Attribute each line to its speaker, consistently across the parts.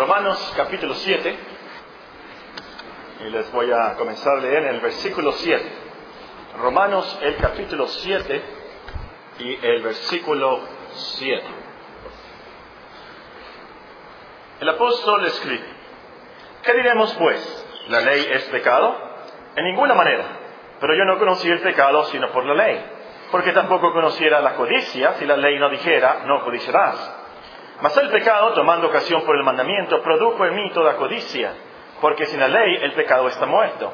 Speaker 1: Romanos capítulo 7. Y les voy a comenzar a leer en el versículo 7. Romanos el capítulo 7 y el versículo 7. El apóstol escribe, ¿qué diremos pues? ¿La ley es pecado? En ninguna manera. Pero yo no conocí el pecado sino por la ley. Porque tampoco conociera la codicia si la ley no dijera, no codiciarás. Mas el pecado, tomando ocasión por el mandamiento, produjo en mí toda codicia, porque sin la ley el pecado está muerto.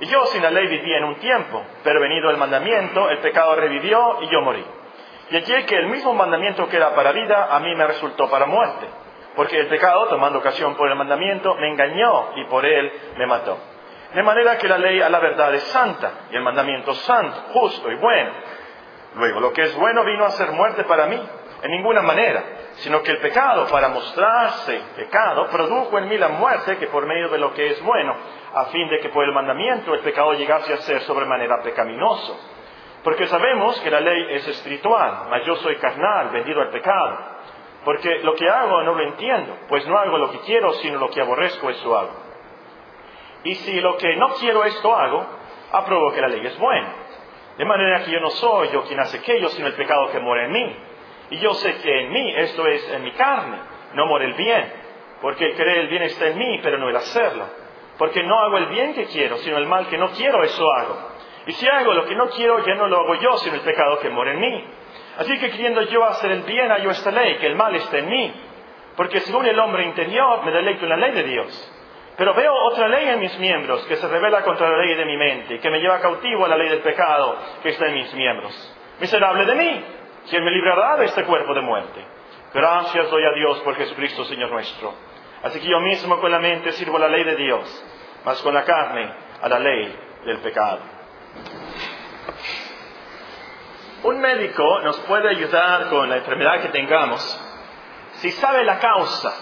Speaker 1: Y yo sin la ley vivía en un tiempo, pero venido el mandamiento, el pecado revivió y yo morí. Y allí que el mismo mandamiento que era para vida, a mí me resultó para muerte, porque el pecado, tomando ocasión por el mandamiento, me engañó y por él me mató. De manera que la ley a la verdad es santa, y el mandamiento santo, justo y bueno. Luego, lo que es bueno vino a ser muerte para mí, en ninguna manera, sino que el pecado, para mostrarse pecado, produjo en mí la muerte que por medio de lo que es bueno, a fin de que por el mandamiento el pecado llegase a ser sobremanera pecaminoso. Porque sabemos que la ley es espiritual, mas yo soy carnal, vendido al pecado. Porque lo que hago no lo entiendo, pues no hago lo que quiero, sino lo que aborrezco, eso hago. Y si lo que no quiero esto hago, apruebo que la ley es buena. De manera que yo no soy yo quien hace aquello, sino el pecado que mora en mí. Y yo sé que en mí, esto es en mi carne, no mora el bien, porque el querer el bien está en mí, pero no el hacerlo. Porque no hago el bien que quiero, sino el mal que no quiero, eso hago. Y si hago lo que no quiero, ya no lo hago yo, sino el pecado que mora en mí. Así que queriendo yo hacer el bien, hallo esta ley, que el mal está en mí. Porque según el hombre interior, me deleito en la ley de Dios. Pero veo otra ley en mis miembros que se revela contra la ley de mi mente que me lleva cautivo a la ley del pecado que está en mis miembros. Miserable de mí, ¿quién me librará de este cuerpo de muerte? Gracias doy a Dios por Jesucristo, Señor nuestro. Así que yo mismo con la mente sirvo la ley de Dios, mas con la carne a la ley del pecado. Un médico nos puede ayudar con la enfermedad que tengamos si sabe la causa,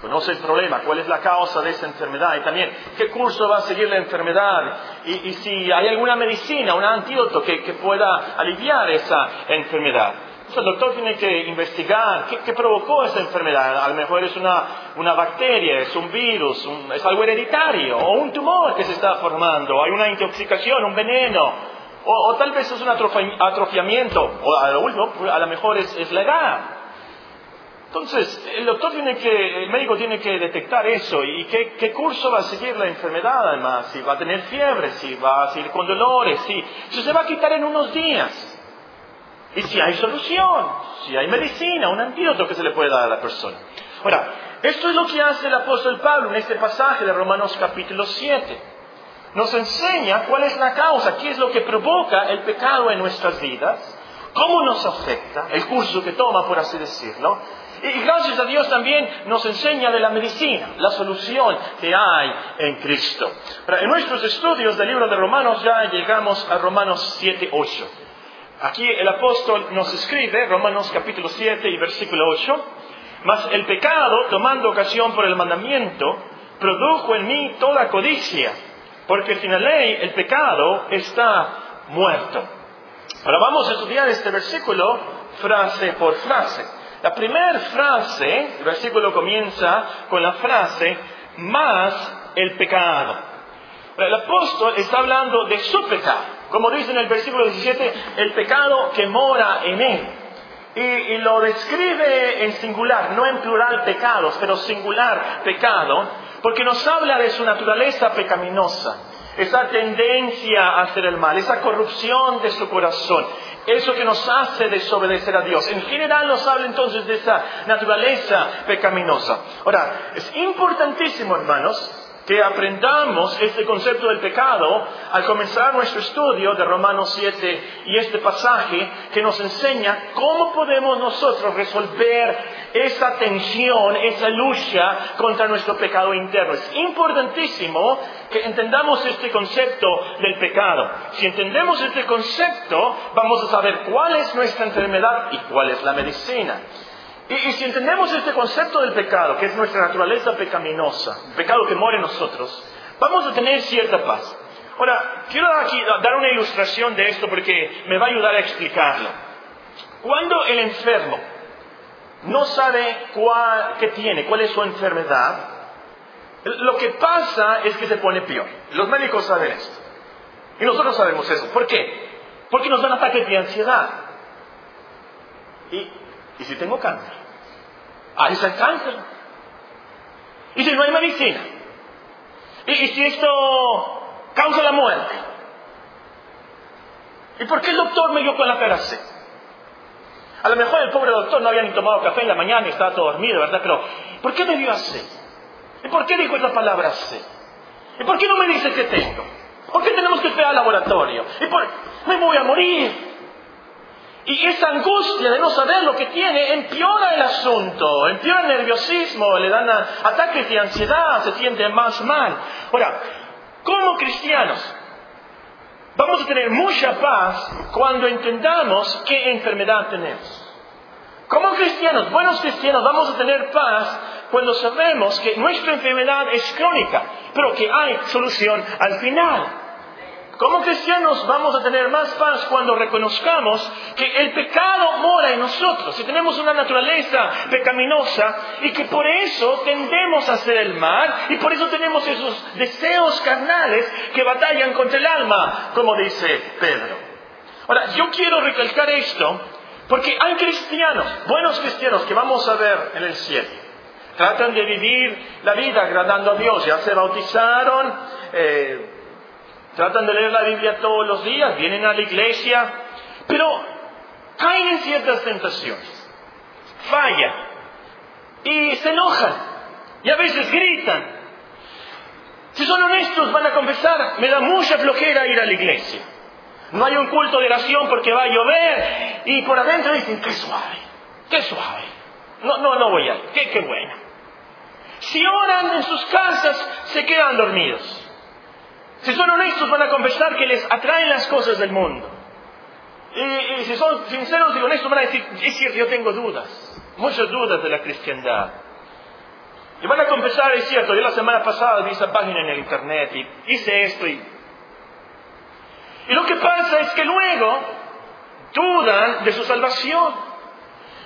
Speaker 1: conoce el problema, cuál es la causa de esa enfermedad y también qué curso va a seguir la enfermedad y, si hay alguna medicina, un antídoto que, pueda aliviar esa enfermedad. el doctor tiene que investigar qué, provocó esa enfermedad. A lo mejor es una, una bacteria, es un virus, es algo hereditario, o un tumor que se está formando, hay una intoxicación, un veneno, o, tal vez es un atrofiamiento, o a lo último, a lo mejor es, la edad. Entonces, el doctor tiene que, el médico tiene que detectar eso y qué, curso va a seguir la enfermedad además, si va a tener fiebre, si va a seguir con dolores, si, si se va a quitar en unos días. Y si hay solución, si hay medicina, un antídoto que se le puede dar a la persona. Ahora, esto es lo que hace el apóstol Pablo en este pasaje de Romanos capítulo 7 nos enseña cuál es la causa, qué es lo que provoca el pecado en nuestras vidas, cómo nos afecta, el curso que toma, por así decirlo. Y gracias a Dios también nos enseña de la medicina, la solución que hay en Cristo. en nuestros estudios del libro de Romanos ya llegamos a Romanos 7, 8. Aquí el apóstol nos escribe, Romanos capítulo 7 y versículo 8, mas el pecado, tomando ocasión por el mandamiento, produjo en mí toda codicia porque sin la ley el pecado está muerto. Ahora vamos a estudiar este versículo frase por frase. La primera frase, el versículo comienza con la frase, más el pecado. El apóstol está hablando de su pecado. Como dice en el versículo 17, el pecado que mora en él. Y, y, lo describe en singular, no en plural pecados, pero singular pecado, porque nos habla de su naturaleza pecaminosa, esa tendencia a hacer el mal, esa corrupción de su corazón, eso que nos hace desobedecer a Dios. En general nos habla entonces de esa naturaleza pecaminosa. Ahora, es importantísimo, hermanos, que aprendamos este concepto del pecado al comenzar nuestro estudio de Romanos 7 y este pasaje que nos enseña cómo podemos nosotros resolver esa tensión, esa lucha contra nuestro pecado interno. Es importantísimo que entendamos este concepto del pecado. Si entendemos este concepto, vamos a saber cuál es nuestra enfermedad y cuál es la medicina. Y, si entendemos este concepto del pecado, que es nuestra naturaleza pecaminosa, el pecado que mora en nosotros, vamos a tener cierta paz. Ahora, quiero aquí dar una ilustración de esto porque me va a ayudar a explicarlo. Cuando el enfermo no sabe cuál, qué tiene, cuál es su enfermedad, lo que pasa es que se pone peor. Los médicos saben esto. Y nosotros sabemos eso. ¿Por qué? Porque nos dan ataques de ansiedad. ¿Y, ¿y si tengo cáncer? Ahí está el cáncer. ¿Y si no hay medicina? ¿Y, si esto causa la muerte? ¿Y por qué el doctor me dio con la seca? A lo mejor el pobre doctor no había ni tomado café en la mañana y estaba todo dormido, ¿verdad? Pero, ¿por qué me dio así? ¿Y por qué dijo esa palabra así? ¿Y por qué no me dice que tengo? ¿Por qué tenemos que esperar al laboratorio? ¿Y por me voy a morir? Y esa angustia de no saber lo que tiene empeora el asunto, empeora el nerviosismo, le dan ataques de ansiedad, se siente más mal. Ahora, como cristianos, vamos a tener mucha paz cuando entendamos qué enfermedad tenemos. Como cristianos, buenos cristianos, vamos a tener paz cuando sabemos que nuestra enfermedad es crónica, pero que hay solución al final. Como cristianos vamos a tener más paz cuando reconozcamos que el pecado mora en nosotros y tenemos una naturaleza pecaminosa y que por eso tendemos a hacer el mal y por eso tenemos esos deseos carnales que batallan contra el alma, como dice Pedro. Ahora, yo quiero recalcar esto porque hay cristianos, buenos cristianos que vamos a ver en el cielo. Tratan de vivir la vida agradando a Dios, ya se bautizaron, eh, tratan de leer la Biblia todos los días, vienen a la iglesia, pero caen en ciertas tentaciones, fallan y se enojan y a veces gritan. Si son honestos van a confesar, me da mucha flojera ir a la iglesia. No hay un culto de oración porque va a llover y por adentro dicen, qué suave, qué suave. No, no, no voy a ir, qué, qué bueno. Si oran en sus casas, se quedan dormidos. Si son honestos van a confesar que les atraen las cosas del mundo. Y, si son sinceros y honestos van a decir, es cierto, yo tengo dudas, muchas dudas de la cristiandad. Y van a confesar, es cierto, yo la semana pasada vi esa página en el internet y hice esto y... Y lo que pasa es que luego dudan de su salvación.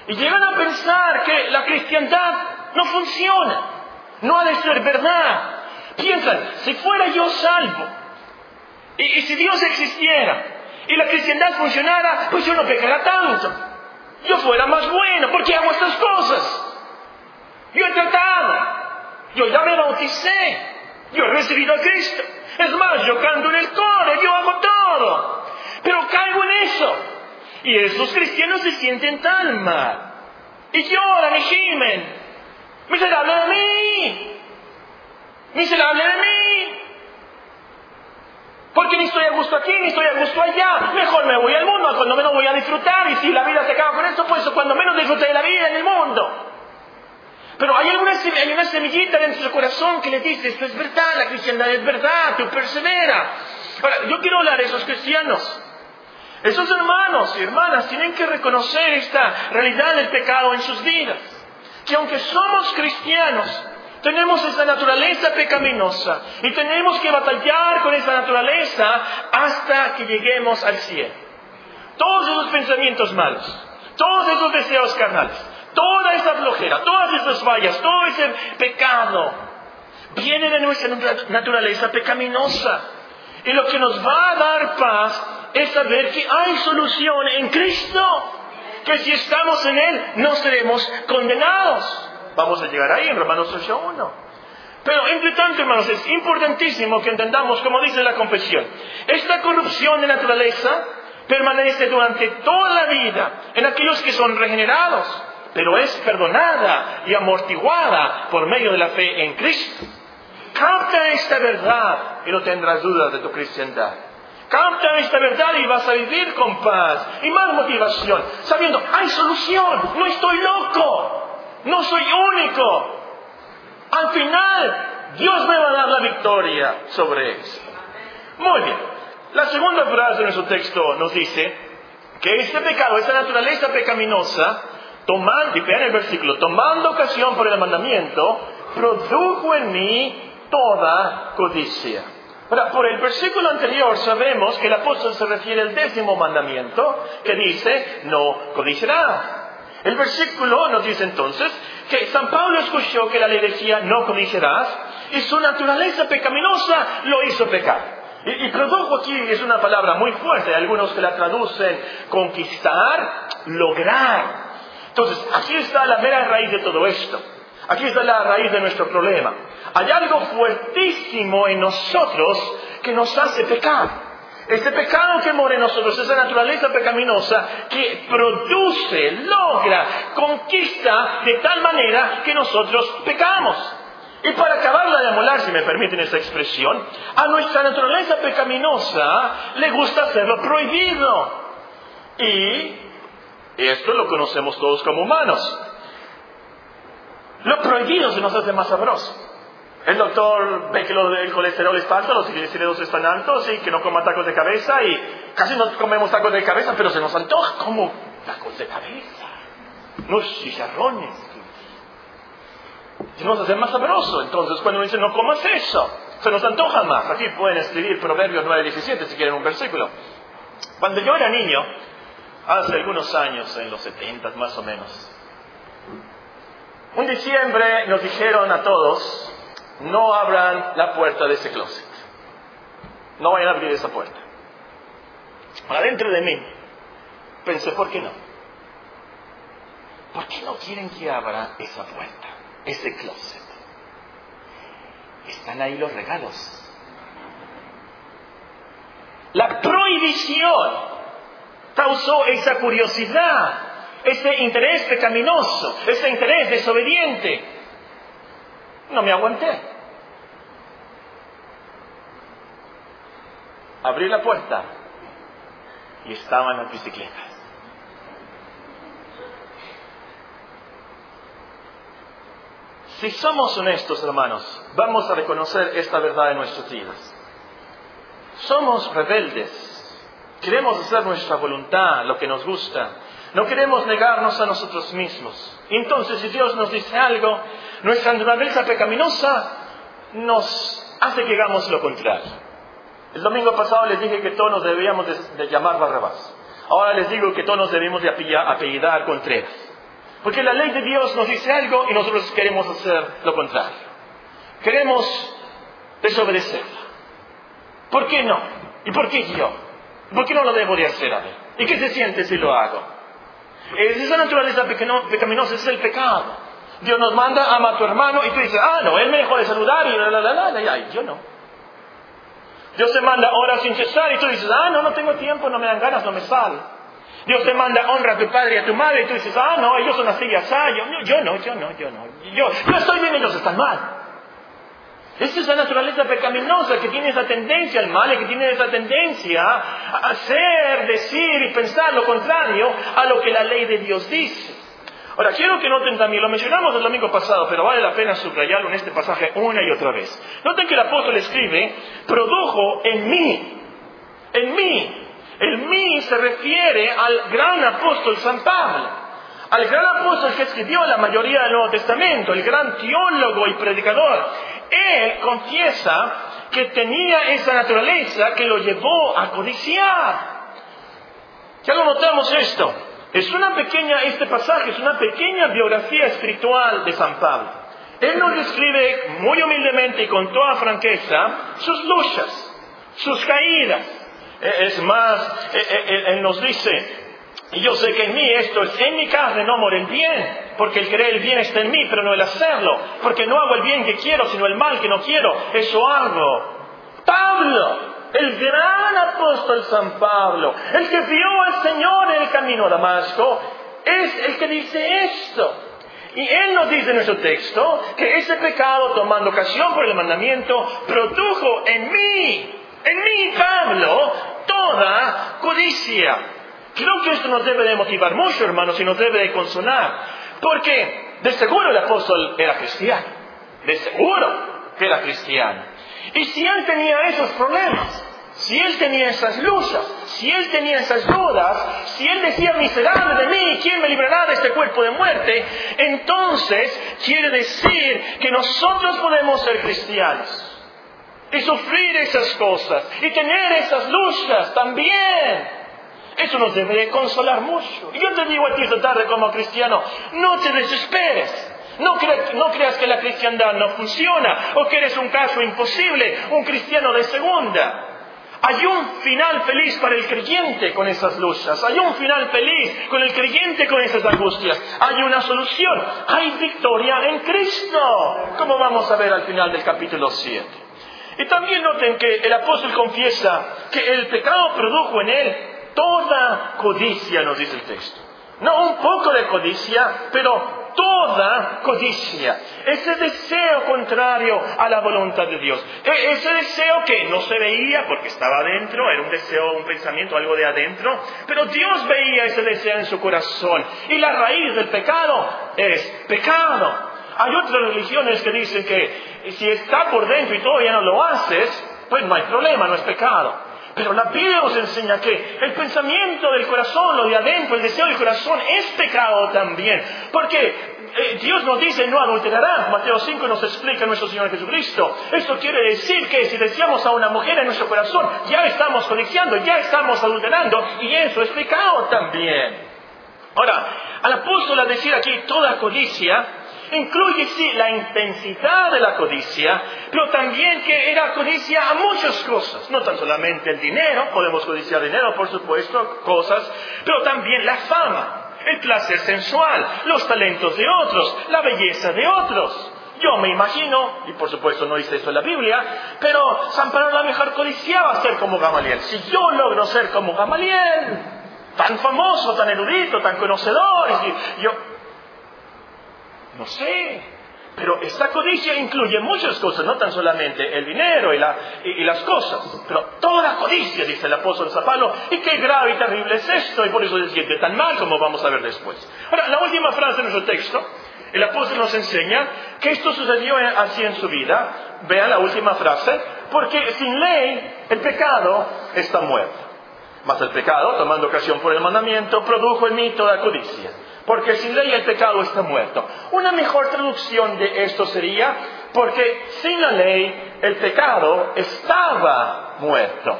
Speaker 1: Y llegan a pensar que la cristiandad no funciona, no ha de ser verdad, Piensan, si fuera yo salvo, y, si Dios existiera, y la cristiandad funcionara, pues yo no pecara tanto. Yo fuera más bueno, porque hago estas cosas. Yo he tratado, yo ya me bauticé, yo he recibido a Cristo. Es más, yo canto en el coro, yo hago todo. Pero caigo en eso. Y esos cristianos se sienten tan mal. Y lloran y gimen. Miserable de mí. Miserable de mí. Porque ni estoy a gusto aquí, ni estoy a gusto allá. Mejor me voy al mundo, cuando menos voy a disfrutar. Y si la vida se acaba con esto, pues cuando menos disfrute de la vida en el mundo. Pero hay, alguna, hay una semillita dentro de su corazón que le dice, esto es verdad, la cristiandad es verdad, tú persevera. Ahora, yo quiero hablar a esos cristianos. Esos hermanos y hermanas tienen que reconocer esta realidad del pecado en sus vidas. Que aunque somos cristianos, tenemos esa naturaleza pecaminosa y tenemos que batallar con esa naturaleza hasta que lleguemos al cielo. Todos esos pensamientos malos, todos esos deseos carnales, toda esa flojera, todas esas fallas, todo ese pecado, viene de nuestra naturaleza pecaminosa. Y lo que nos va a dar paz es saber que hay solución en Cristo, que si estamos en Él no seremos condenados. Vamos a llegar ahí en Romanos 8.1. Pero entre tanto, hermanos, es importantísimo que entendamos, como dice la confesión, esta corrupción de naturaleza permanece durante toda la vida en aquellos que son regenerados, pero es perdonada y amortiguada por medio de la fe en Cristo. Capta esta verdad y no tendrás dudas de tu cristiandad. Capta esta verdad y vas a vivir con paz y más motivación, sabiendo, hay solución, no estoy loco. No soy único. Al final, Dios me va a dar la victoria sobre eso. Muy bien. La segunda frase de nuestro texto nos dice que este pecado, esta naturaleza pecaminosa, tomando, y vean el versículo, tomando ocasión por el mandamiento, produjo en mí toda codicia. Ahora, por el versículo anterior sabemos que el apóstol se refiere al décimo mandamiento que dice, no codiciarás. El versículo nos dice entonces que San Pablo escuchó que la ley decía no codiciarás y su naturaleza pecaminosa lo hizo pecar. Y, produjo aquí es una palabra muy fuerte, algunos que la traducen conquistar, lograr. Entonces, aquí está la mera raíz de todo esto. Aquí está la raíz de nuestro problema. Hay algo fuertísimo en nosotros que nos hace pecar. Ese pecado que mora en nosotros, esa naturaleza pecaminosa que produce, logra, conquista de tal manera que nosotros pecamos. Y para acabarla de amolar, si me permiten esa expresión, a nuestra naturaleza pecaminosa le gusta hacerlo prohibido. Y esto lo conocemos todos como humanos. Lo prohibido se nos hace más sabroso. El doctor ve que el colesterol está alto, los triglicéridos están altos y que no coma tacos de cabeza y casi no comemos tacos de cabeza, pero se nos antoja como tacos de cabeza, unos chicharrones. Se nos hace más sabroso. Entonces cuando uno dice no comas eso, se nos antoja más. Aquí pueden escribir Proverbios 9:17 si quieren un versículo. Cuando yo era niño, hace algunos años, en los 70 más o menos, un diciembre nos dijeron a todos, no abran la puerta de ese closet. No vayan a abrir esa puerta. Adentro de mí pensé, ¿por qué no? ¿Por qué no quieren que abra esa puerta, ese closet? Están ahí los regalos. La prohibición causó esa curiosidad, ese interés pecaminoso, ese interés desobediente. No me aguanté. Abrí la puerta y estaban las bicicletas. Si somos honestos, hermanos, vamos a reconocer esta verdad en nuestras vidas. Somos rebeldes. Queremos hacer nuestra voluntad, lo que nos gusta. No queremos negarnos a nosotros mismos. Entonces, si Dios nos dice algo, nuestra naturaleza pecaminosa nos hace que hagamos lo contrario. El domingo pasado les dije que todos nos debíamos de, llamar Barrabás. Ahora les digo que todos nos debemos de apellidar Contreras. Porque la ley de Dios nos dice algo y nosotros queremos hacer lo contrario. Queremos desobedecerla. ¿Por qué no? ¿Y por qué yo? ¿Por qué no lo debo de hacer a ver? ¿Y qué se siente si lo hago? Esa naturaleza pecaminosa es el pecado. Dios nos manda, ama a tu hermano y tú dices, ah, no, él me dejó de saludar y la, la, la, la, y yo no. Dios te manda horas sin cesar y tú dices, ah, no, no tengo tiempo, no me dan ganas, no me sale. Dios te manda honra a tu padre y a tu madre y tú dices, ah, no, ellos son así y así. Yo, yo no, yo no, yo no. Yo, yo estoy bien, ellos están mal. Esa es la naturaleza pecaminosa que tiene esa tendencia al mal y que tiene esa tendencia a hacer, decir y pensar lo contrario a lo que la ley de Dios dice. Ahora, quiero que noten también, lo mencionamos el domingo pasado, pero vale la pena subrayarlo en este pasaje una y otra vez. Noten que el apóstol escribe, produjo en mí, en mí. El mí se refiere al gran apóstol San Pablo, al gran apóstol que escribió la mayoría del Nuevo Testamento, el gran teólogo y predicador. Él confiesa que tenía esa naturaleza que lo llevó a codiciar. Ya lo notamos esto. Es una pequeña, este pasaje es una pequeña biografía espiritual de San Pablo. Él nos describe muy humildemente y con toda franqueza sus luchas, sus caídas. E, es más, e, e, él nos dice, yo sé que en mí esto es, en mi carne no mora el bien, porque el querer el bien está en mí, pero no el hacerlo, porque no hago el bien que quiero, sino el mal que no quiero, eso hago. Pablo, el gran apóstol San Pablo, el que vio al Señor en el camino a Damasco, es el que dice esto. Y él nos dice en nuestro texto que ese pecado, tomando ocasión por el mandamiento, produjo en mí, en mí, Pablo, toda codicia. Creo que esto nos debe de motivar mucho, hermanos, y nos debe de consolar. Porque de seguro el apóstol era cristiano. De seguro que era cristiano. Y si él tenía esos problemas, si él tenía esas luchas, si él tenía esas dudas, si él decía miserable de mí, ¿quién me librará de este cuerpo de muerte? Entonces quiere decir que nosotros podemos ser cristianos y sufrir esas cosas y tener esas luchas también. Eso nos debe consolar mucho. Y yo te digo a ti esta tarde como cristiano, no te desesperes. No, no, creas que la cristiandad no funciona o que eres un caso imposible, un cristiano de segunda. Hay un final feliz para el creyente con esas luchas. Hay un final feliz con el creyente con esas angustias. Hay una solución. Hay victoria en Cristo. Como vamos a ver al final del capítulo 7. Y también noten que el apóstol confiesa que el pecado produjo en él toda codicia, nos dice el texto. No un poco de codicia, pero toda codicia, ese deseo contrario a la voluntad de Dios, e-, ese deseo que no se veía porque estaba adentro, era un deseo, un pensamiento, algo de adentro, pero Dios veía ese deseo en su corazón y la raíz del pecado es pecado. Hay otras religiones que dicen que si está por dentro y todavía no lo haces, pues no hay problema, no es pecado. Pero la Biblia nos enseña que el pensamiento del corazón, lo de adentro, el deseo del corazón es pecado también. Porque eh, Dios nos dice no adulterará. Mateo 5 nos explica nuestro Señor Jesucristo. Esto quiere decir que si deseamos a una mujer en nuestro corazón, ya estamos codiciando, ya estamos adulterando y eso es pecado también. Ahora, al apóstol decir aquí toda codicia, incluye sí la intensidad de la codicia, pero también que era codicia a muchas cosas, no tan solamente el dinero, podemos codiciar dinero, por supuesto, cosas, pero también la fama, el placer sensual, los talentos de otros, la belleza de otros. Yo me imagino, y por supuesto no dice eso en la Biblia, pero San Pablo la mejor codiciaba ser como Gamaliel. Si yo logro ser como Gamaliel, tan famoso, tan erudito, tan conocedor, y yo, no sé. Pero esta codicia incluye muchas cosas, no tan solamente el dinero y, las cosas, pero toda codicia, dice el apóstol San y qué grave y terrible es esto, y por eso se siente tan mal, como vamos a ver después. Ahora, la última frase de nuestro texto, el apóstol nos enseña que esto sucedió así en su vida. Vean la última frase, porque sin ley el pecado está muerto. Mas el pecado, tomando ocasión por el mandamiento, produjo en mí toda codicia porque sin ley el pecado está muerto. Una mejor traducción de esto sería, porque sin la ley el pecado estaba muerto.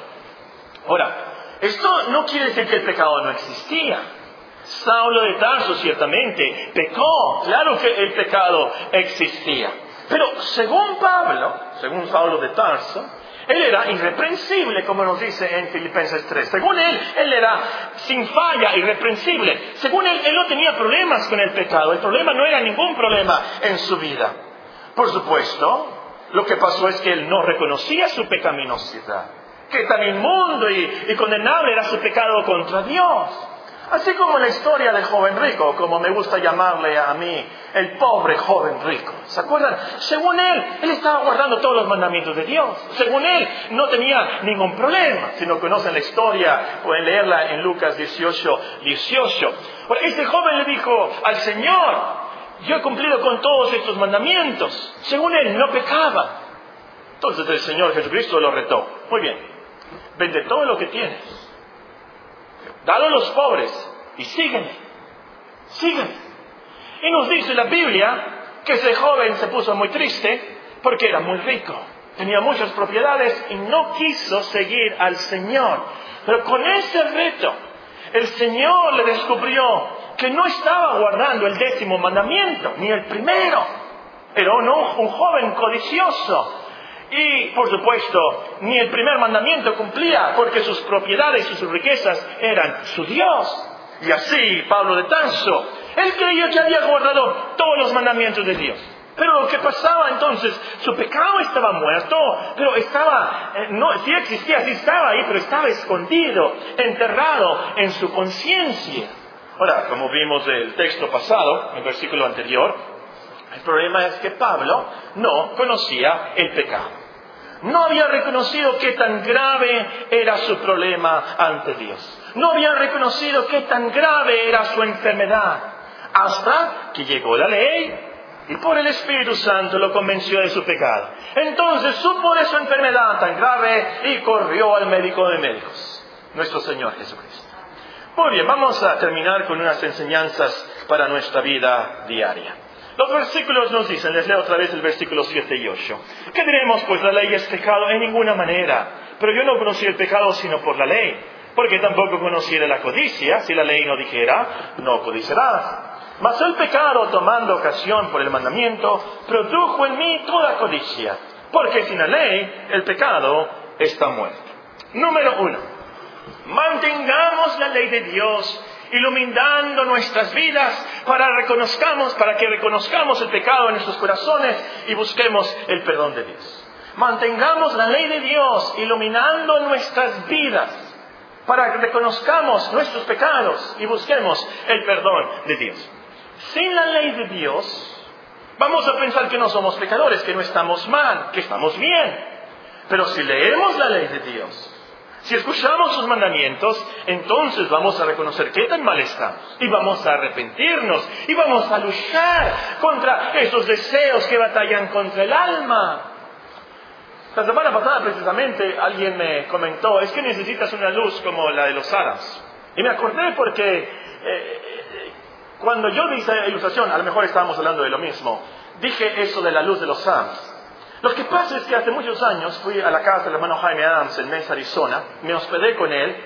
Speaker 1: Ahora, esto no quiere decir que el pecado no existía. Saulo de Tarso ciertamente pecó, claro que el pecado existía. Pero según Pablo, según Saulo de Tarso, él era irreprensible, como nos dice en Filipenses 3. Según él, él era sin falla, irreprensible. Según él, él no tenía problemas con el pecado. El problema no era ningún problema en su vida. Por supuesto, lo que pasó es que él no reconocía su pecaminosidad. Que tan inmundo y, y condenable era su pecado contra Dios. Así como la historia del joven rico, como me gusta llamarle a mí, el pobre joven rico. ¿Se acuerdan? Según él, él estaba guardando todos los mandamientos de Dios. Según él, no tenía ningún problema. Si no conocen la historia, pueden leerla en Lucas 18, 18. Este joven le dijo al Señor, yo he cumplido con todos estos mandamientos. Según él, no pecaba. Entonces el Señor Jesucristo lo retó. Muy bien, vende todo lo que tienes dalo a los pobres y sígueme, sígueme. Y nos dice la Biblia que ese joven se puso muy triste porque era muy rico, tenía muchas propiedades y no quiso seguir al Señor. Pero con ese reto, el Señor le descubrió que no estaba guardando el décimo mandamiento, ni el primero. Era un, un joven codicioso, y, por supuesto, ni el primer mandamiento cumplía porque sus propiedades y sus riquezas eran su Dios. Y así, Pablo de Tarso, él creyó que había guardado todos los mandamientos de Dios. Pero lo que pasaba entonces, su pecado estaba muerto, pero estaba, eh, no, sí existía, sí estaba ahí, pero estaba escondido, enterrado en su conciencia. Ahora, como vimos el texto pasado, el versículo anterior, el problema es que Pablo no conocía el pecado. No había reconocido qué tan grave era su problema ante Dios. No había reconocido qué tan grave era su enfermedad. Hasta que llegó la ley y por el Espíritu Santo lo convenció de su pecado. Entonces supo de su enfermedad tan grave y corrió al médico de médicos, nuestro Señor Jesucristo. Muy bien, vamos a terminar con unas enseñanzas para nuestra vida diaria. Los versículos nos dicen, les leo otra vez el versículo 7 y 8. ¿Qué diremos? Pues la ley es pecado en ninguna manera. Pero yo no conocí el pecado sino por la ley, porque tampoco conociera la codicia si la ley no dijera, no codiciarás. Mas el pecado, tomando ocasión por el mandamiento, produjo en mí toda codicia, porque sin la ley el pecado está muerto. Número uno, mantengamos la ley de Dios iluminando nuestras vidas para reconozcamos, para que reconozcamos el pecado en nuestros corazones y busquemos el perdón de Dios. Mantengamos la ley de Dios iluminando nuestras vidas para que reconozcamos nuestros pecados y busquemos el perdón de Dios. Sin la ley de Dios, vamos a pensar que no somos pecadores, que no estamos mal, que estamos bien. Pero si leemos la ley de Dios, si escuchamos sus mandamientos, entonces vamos a reconocer qué tan mal estamos y vamos a arrepentirnos y vamos a luchar contra esos deseos que batallan contra el alma. La semana pasada precisamente alguien me comentó, es que necesitas una luz como la de los árabes. Y me acordé porque eh, cuando yo dije ilustración, a lo mejor estábamos hablando de lo mismo, dije eso de la luz de los árabes. Lo que pasa es que hace muchos años fui a la casa del hermano Jaime Adams en Mesa, Arizona, me hospedé con él,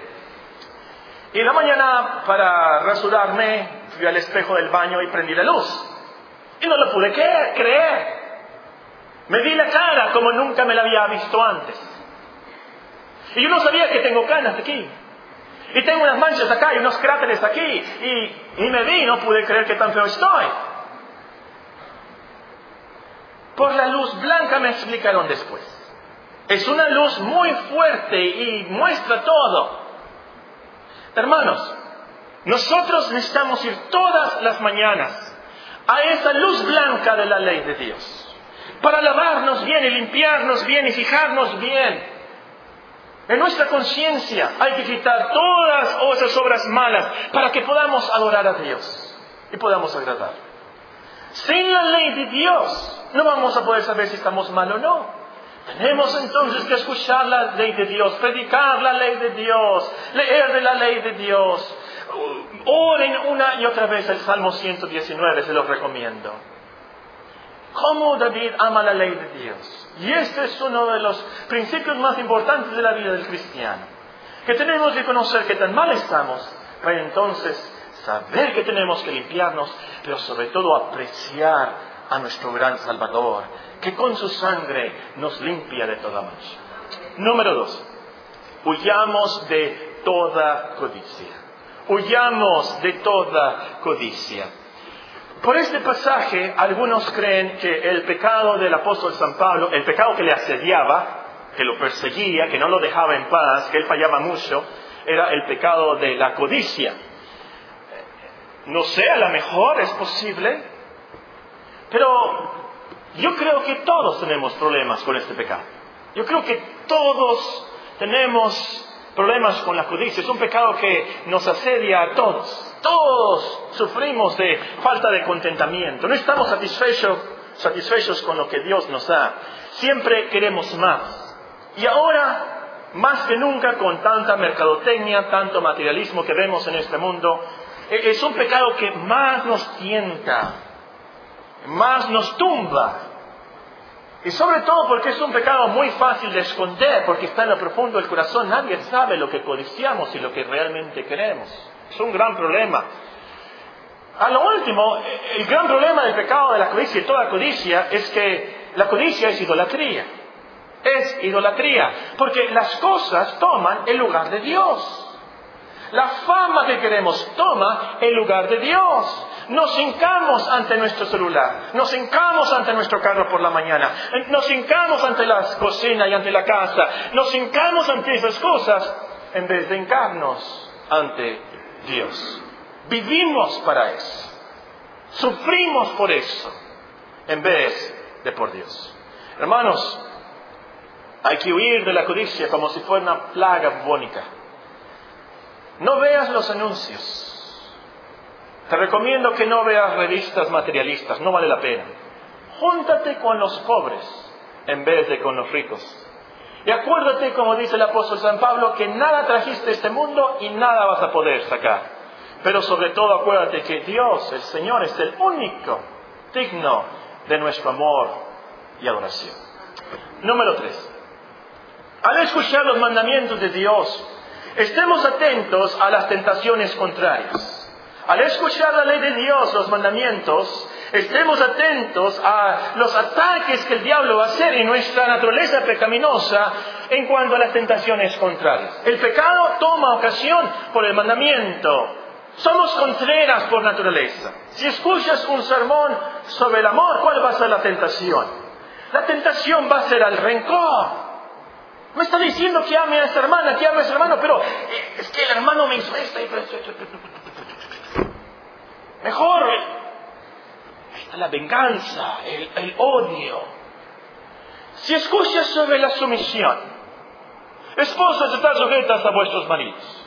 Speaker 1: y en la mañana para rasurarme fui al espejo del baño y prendí la luz. Y no lo pude creer. Me vi la cara como nunca me la había visto antes. Y yo no sabía que tengo canas aquí. Y tengo unas manchas acá y unos cráteres aquí. Y, y me vi no pude creer que tan feo estoy. Por la luz blanca me explicaron después. Es una luz muy fuerte y muestra todo. Hermanos, nosotros necesitamos ir todas las mañanas a esa luz blanca de la ley de Dios. Para lavarnos bien y limpiarnos bien y fijarnos bien. En nuestra conciencia hay que quitar todas esas obras malas para que podamos adorar a Dios y podamos agradar. Sin la ley de Dios no vamos a poder saber si estamos mal o no. Tenemos entonces que escuchar la ley de Dios, predicar la ley de Dios, leer de la ley de Dios. Oren una y otra vez el Salmo 119, se los recomiendo. Cómo David ama la ley de Dios. Y este es uno de los principios más importantes de la vida del cristiano. Que tenemos que conocer que tan mal estamos para entonces saber que tenemos que limpiarnos, pero sobre todo apreciar a nuestro gran Salvador, que con su sangre nos limpia de toda mancha. Número dos, huyamos de toda codicia. Huyamos de toda codicia. Por este pasaje, algunos creen que el pecado del apóstol San Pablo, el pecado que le asediaba, que lo perseguía, que no lo dejaba en paz, que él fallaba mucho, era el pecado de la codicia. No sé, a lo mejor es posible, pero yo creo que todos tenemos problemas con este pecado. Yo creo que todos tenemos problemas con la codicia. Es un pecado que nos asedia a todos. Todos sufrimos de falta de contentamiento. No estamos satisfechos, satisfechos con lo que Dios nos da. Siempre queremos más. Y ahora, más que nunca, con tanta mercadotecnia, tanto materialismo que vemos en este mundo, es un pecado que más nos tienta, más nos tumba. Y sobre todo porque es un pecado muy fácil de esconder, porque está en lo profundo del corazón. Nadie sabe lo que codiciamos y lo que realmente queremos. Es un gran problema. A lo último, el gran problema del pecado de la codicia y toda codicia es que la codicia es idolatría. Es idolatría, porque las cosas toman el lugar de Dios. La fama que queremos toma el lugar de Dios. Nos hincamos ante nuestro celular, nos hincamos ante nuestro carro por la mañana, nos hincamos ante la cocina y ante la casa, nos hincamos ante esas cosas en vez de hincarnos ante Dios. Vivimos para eso, sufrimos por eso, en vez de por Dios. Hermanos, hay que huir de la codicia como si fuera una plaga bónica. No veas los anuncios. Te recomiendo que no veas revistas materialistas, no vale la pena. Júntate con los pobres en vez de con los ricos. Y acuérdate, como dice el apóstol San Pablo, que nada trajiste a este mundo y nada vas a poder sacar. Pero sobre todo acuérdate que Dios, el Señor, es el único digno de nuestro amor y adoración. Número tres. Al escuchar los mandamientos de Dios, Estemos atentos a las tentaciones contrarias. Al escuchar la ley de Dios, los mandamientos, estemos atentos a los ataques que el diablo va a hacer en nuestra naturaleza pecaminosa en cuanto a las tentaciones contrarias. El pecado toma ocasión por el mandamiento. Somos contreras por naturaleza. Si escuchas un sermón sobre el amor, ¿cuál va a ser la tentación? La tentación va a ser al rencor. Me está diciendo que ame a esa hermana, que ame a ese hermano, pero eh, es que el hermano me hizo esto. Mejor está la venganza, el, el odio. Si escuchas sobre la sumisión, esposas están sujetas a vuestros maridos.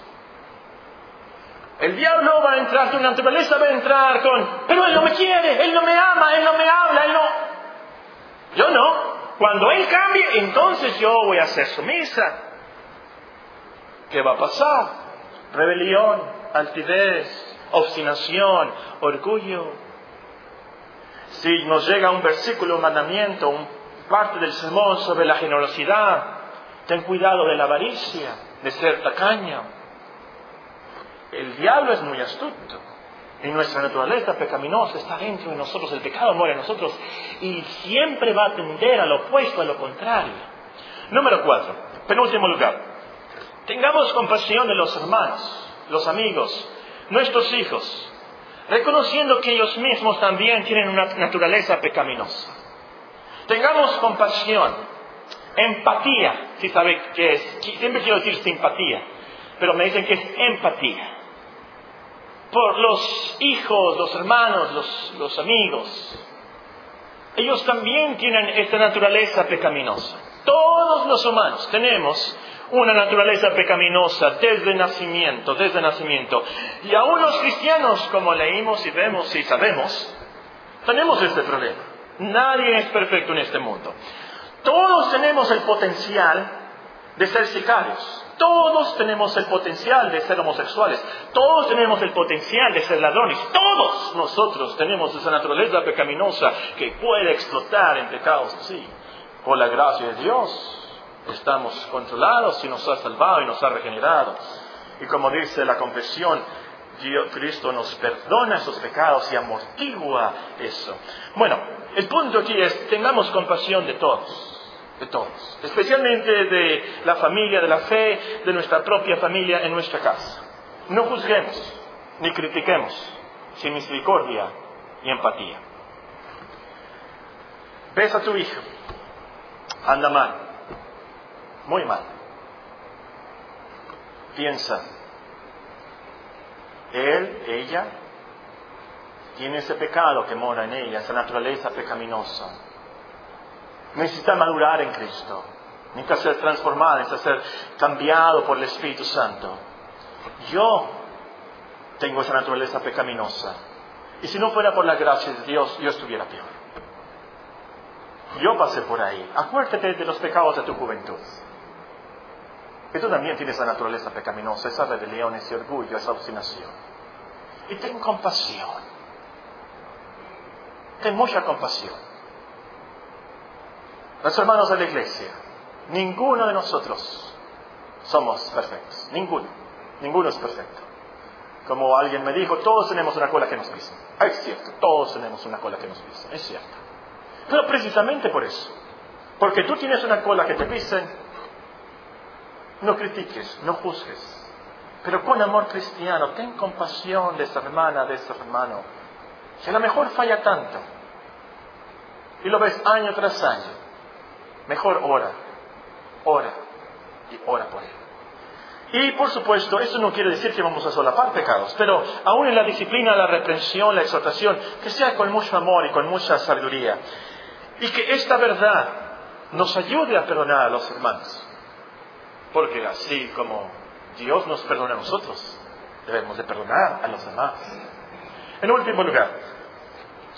Speaker 1: El diablo va a entrar, tu naturaleza va a entrar con, pero él no me quiere, él no me ama, él no me habla, él no. Yo no. Cuando él cambie, entonces yo voy a ser sumisa. ¿Qué va a pasar? Rebelión, altivez, obstinación, orgullo. Si nos llega un versículo, un mandamiento, un parte del sermón sobre la generosidad, ten cuidado de la avaricia, de ser tacaño el diablo es muy astuto. En nuestra naturaleza pecaminosa está dentro de nosotros, el pecado muere en nosotros y siempre va a tender a lo opuesto, a lo contrario. Número cuatro, penúltimo lugar. Tengamos compasión de los hermanos, los amigos, nuestros hijos, reconociendo que ellos mismos también tienen una naturaleza pecaminosa. Tengamos compasión, empatía, si sabe qué es, siempre quiero decir simpatía, pero me dicen que es empatía por los hijos, los hermanos, los, amigos. Ellos también tienen esta naturaleza pecaminosa. Todos los humanos tenemos una naturaleza pecaminosa desde nacimiento, desde nacimiento. Y aún los cristianos, como leímos y vemos y sabemos, tenemos este problema. Nadie es perfecto en este mundo. Todos tenemos el potencial de ser sicarios. Todos tenemos el potencial de ser homosexuales. Todos tenemos el potencial de ser ladrones. Todos nosotros tenemos esa naturaleza pecaminosa que puede explotar en pecados así. Por la gracia de Dios estamos controlados y nos ha salvado y nos ha regenerado. Y como dice la confesión, Cristo nos perdona esos pecados y amortigua eso. Bueno, el punto aquí es, tengamos compasión de todos de todos, especialmente de la familia, de la fe, de nuestra propia familia en nuestra casa. No juzguemos ni critiquemos sin misericordia y empatía. Ves a tu hijo, anda mal, muy mal. Piensa, él, ella, tiene ese pecado que mora en ella, esa naturaleza pecaminosa necesita madurar en Cristo, necesita ser transformado, necesita ser cambiado por el Espíritu Santo. Yo tengo esa naturaleza pecaminosa. Y si no fuera por la gracia de Dios, yo estuviera peor. Yo pasé por ahí. Acuérdate de los pecados de tu juventud. Que tú también tienes esa naturaleza pecaminosa, esa rebelión, ese orgullo, esa obstinación. Y ten compasión. Ten mucha compasión. Los hermanos de la iglesia, ninguno de nosotros somos perfectos. Ninguno. Ninguno es perfecto. Como alguien me dijo, todos tenemos una cola que nos pisa. Ah, es cierto, todos tenemos una cola que nos pisa. Es cierto. Pero precisamente por eso, porque tú tienes una cola que te pisen, no critiques, no juzgues. Pero con amor cristiano, ten compasión de esa hermana, de ese hermano, que a lo mejor falla tanto. Y lo ves año tras año. Mejor ora, ora y ora por él. Y por supuesto, eso no quiere decir que vamos a solapar pecados, pero aún en la disciplina, la reprensión, la exhortación, que sea con mucho amor y con mucha sabiduría. Y que esta verdad nos ayude a perdonar a los hermanos. Porque así como Dios nos perdona a nosotros, debemos de perdonar a los demás. En último lugar,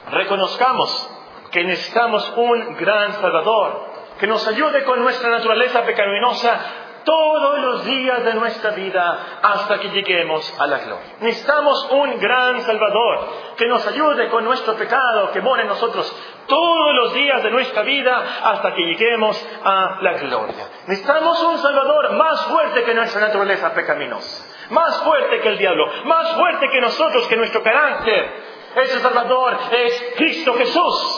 Speaker 1: reconozcamos que necesitamos un gran Salvador que nos ayude con nuestra naturaleza pecaminosa todos los días de nuestra vida hasta que lleguemos a la gloria. Necesitamos un gran Salvador que nos ayude con nuestro pecado que mora en nosotros todos los días de nuestra vida hasta que lleguemos a la gloria. Necesitamos un Salvador más fuerte que nuestra naturaleza pecaminosa, más fuerte que el diablo, más fuerte que nosotros, que nuestro carácter. Ese Salvador es Cristo Jesús,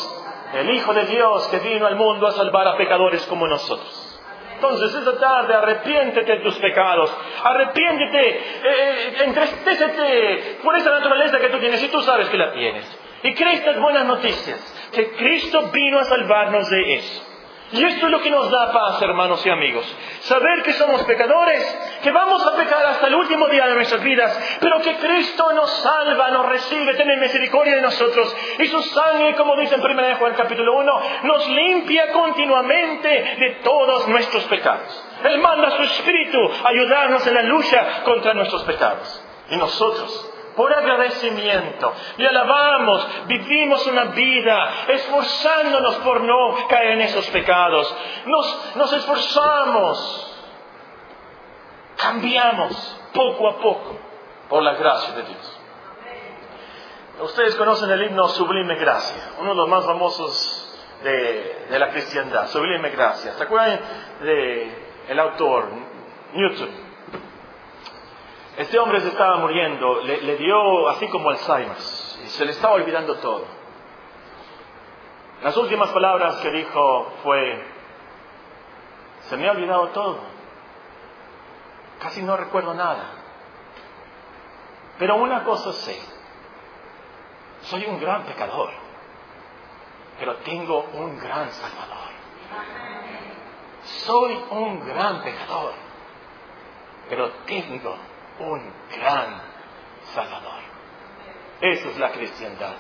Speaker 1: el Hijo de Dios que vino al mundo a salvar a pecadores como nosotros. Entonces, esta tarde, arrepiéntete de tus pecados, arrepiéntete, eh, entristecete por esa naturaleza que tú tienes y tú sabes que la tienes. Y cree estas buenas noticias, que Cristo vino a salvarnos de eso. Y esto es lo que nos da paz, hermanos y amigos. Saber que somos pecadores, que vamos a pecar hasta el último día de nuestras vidas, pero que Cristo nos salva, nos recibe, tiene misericordia de nosotros. Y su sangre, como dice en 1 Juan capítulo 1, nos limpia continuamente de todos nuestros pecados. Él manda su Espíritu a ayudarnos en la lucha contra nuestros pecados. Y nosotros por agradecimiento. Le alabamos, vivimos una vida esforzándonos por no caer en esos pecados. Nos, nos esforzamos, cambiamos poco a poco por la gracia de Dios. Ustedes conocen el himno Sublime Gracia, uno de los más famosos de, de la cristiandad, Sublime Gracia. ¿Se acuerdan del autor Newton? Este hombre se estaba muriendo, le, dio así como Alzheimer, y se le estaba olvidando todo. Las últimas palabras que dijo fue, se me ha olvidado todo, casi no recuerdo nada, pero una cosa sé, soy un gran pecador, pero tengo un gran Salvador. Soy un gran pecador, pero tengo un gran Salvador. Eso es la cristiandad.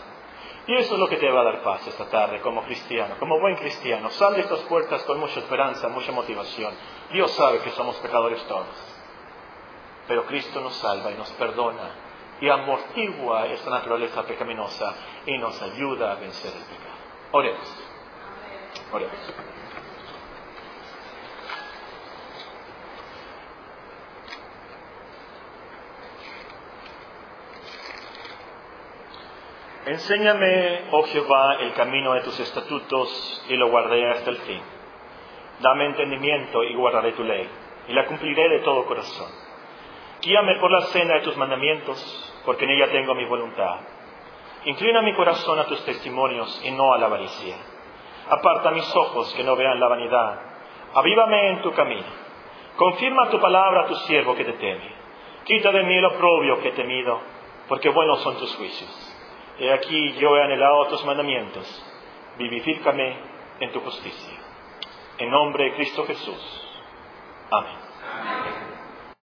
Speaker 1: Y eso es lo que te va a dar paz esta tarde como cristiano, como buen cristiano. Sal de estas puertas con mucha esperanza, mucha motivación. Dios sabe que somos pecadores todos. Pero Cristo nos salva y nos perdona y amortigua esta naturaleza pecaminosa y nos ayuda a vencer el pecado. Oremos. Oremos. Enséñame, oh Jehová, el camino de tus estatutos y lo guardaré hasta el fin. Dame entendimiento y guardaré tu ley, y la cumpliré de todo corazón. Guíame por la senda de tus mandamientos, porque en ella tengo mi voluntad. Inclina mi corazón a tus testimonios y no a la avaricia. Aparta mis ojos que no vean la vanidad. Avívame en tu camino. Confirma tu palabra a tu siervo que te teme. Quita de mí el oprobio que he temido, porque buenos son tus juicios. He aquí yo he anhelado tus mandamientos, vivifícame en tu justicia. En nombre de Cristo Jesús. Amén.